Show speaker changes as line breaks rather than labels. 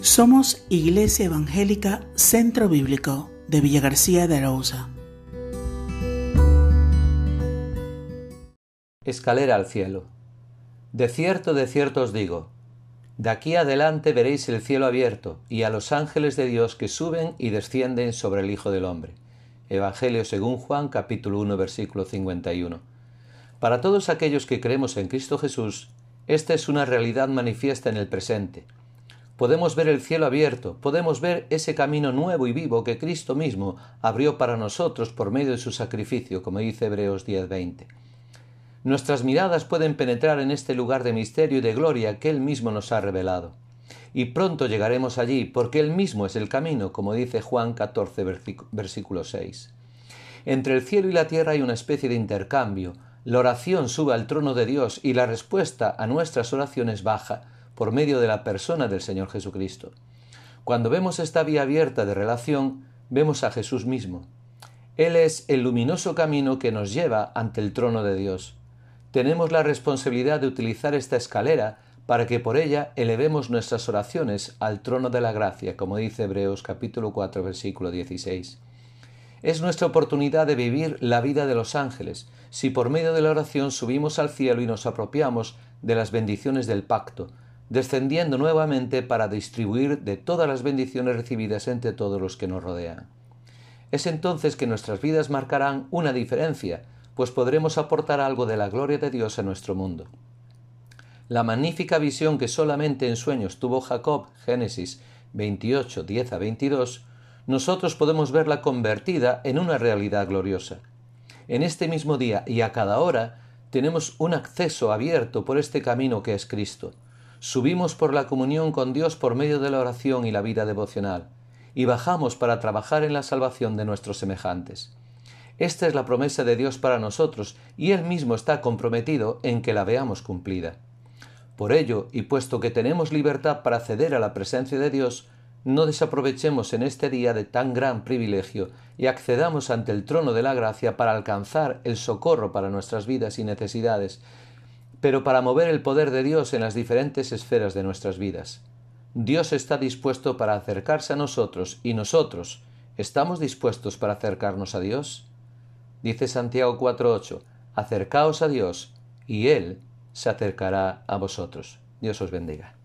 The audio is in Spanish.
Somos Iglesia Evangélica Centro Bíblico de Villa García de Arauza.
Escalera al cielo. De cierto, de cierto os digo, de aquí adelante veréis el cielo abierto y a los ángeles de Dios que suben y descienden sobre el Hijo del Hombre. Evangelio según Juan capítulo 1 versículo 51. Para todos aquellos que creemos en Cristo Jesús, esta es una realidad manifiesta en el presente podemos ver el cielo abierto, podemos ver ese camino nuevo y vivo que Cristo mismo abrió para nosotros por medio de su sacrificio, como dice Hebreos 10:20. Nuestras miradas pueden penetrar en este lugar de misterio y de gloria que Él mismo nos ha revelado. Y pronto llegaremos allí, porque Él mismo es el camino, como dice Juan 14, versículo 6. Entre el cielo y la tierra hay una especie de intercambio. La oración sube al trono de Dios y la respuesta a nuestras oraciones baja, por medio de la persona del Señor Jesucristo. Cuando vemos esta vía abierta de relación, vemos a Jesús mismo. Él es el luminoso camino que nos lleva ante el trono de Dios. Tenemos la responsabilidad de utilizar esta escalera para que por ella elevemos nuestras oraciones al trono de la gracia, como dice Hebreos capítulo 4 versículo 16. Es nuestra oportunidad de vivir la vida de los ángeles, si por medio de la oración subimos al cielo y nos apropiamos de las bendiciones del pacto, descendiendo nuevamente para distribuir de todas las bendiciones recibidas entre todos los que nos rodean. Es entonces que nuestras vidas marcarán una diferencia, pues podremos aportar algo de la gloria de Dios a nuestro mundo. La magnífica visión que solamente en sueños tuvo Jacob, Génesis 28, 10 a 22, nosotros podemos verla convertida en una realidad gloriosa. En este mismo día y a cada hora tenemos un acceso abierto por este camino que es Cristo, subimos por la comunión con Dios por medio de la oración y la vida devocional, y bajamos para trabajar en la salvación de nuestros semejantes. Esta es la promesa de Dios para nosotros, y Él mismo está comprometido en que la veamos cumplida. Por ello, y puesto que tenemos libertad para acceder a la presencia de Dios, no desaprovechemos en este día de tan gran privilegio y accedamos ante el trono de la gracia para alcanzar el socorro para nuestras vidas y necesidades, pero para mover el poder de Dios en las diferentes esferas de nuestras vidas. Dios está dispuesto para acercarse a nosotros y nosotros ¿estamos dispuestos para acercarnos a Dios? Dice Santiago 4.8, acercaos a Dios y Él se acercará a vosotros. Dios os bendiga.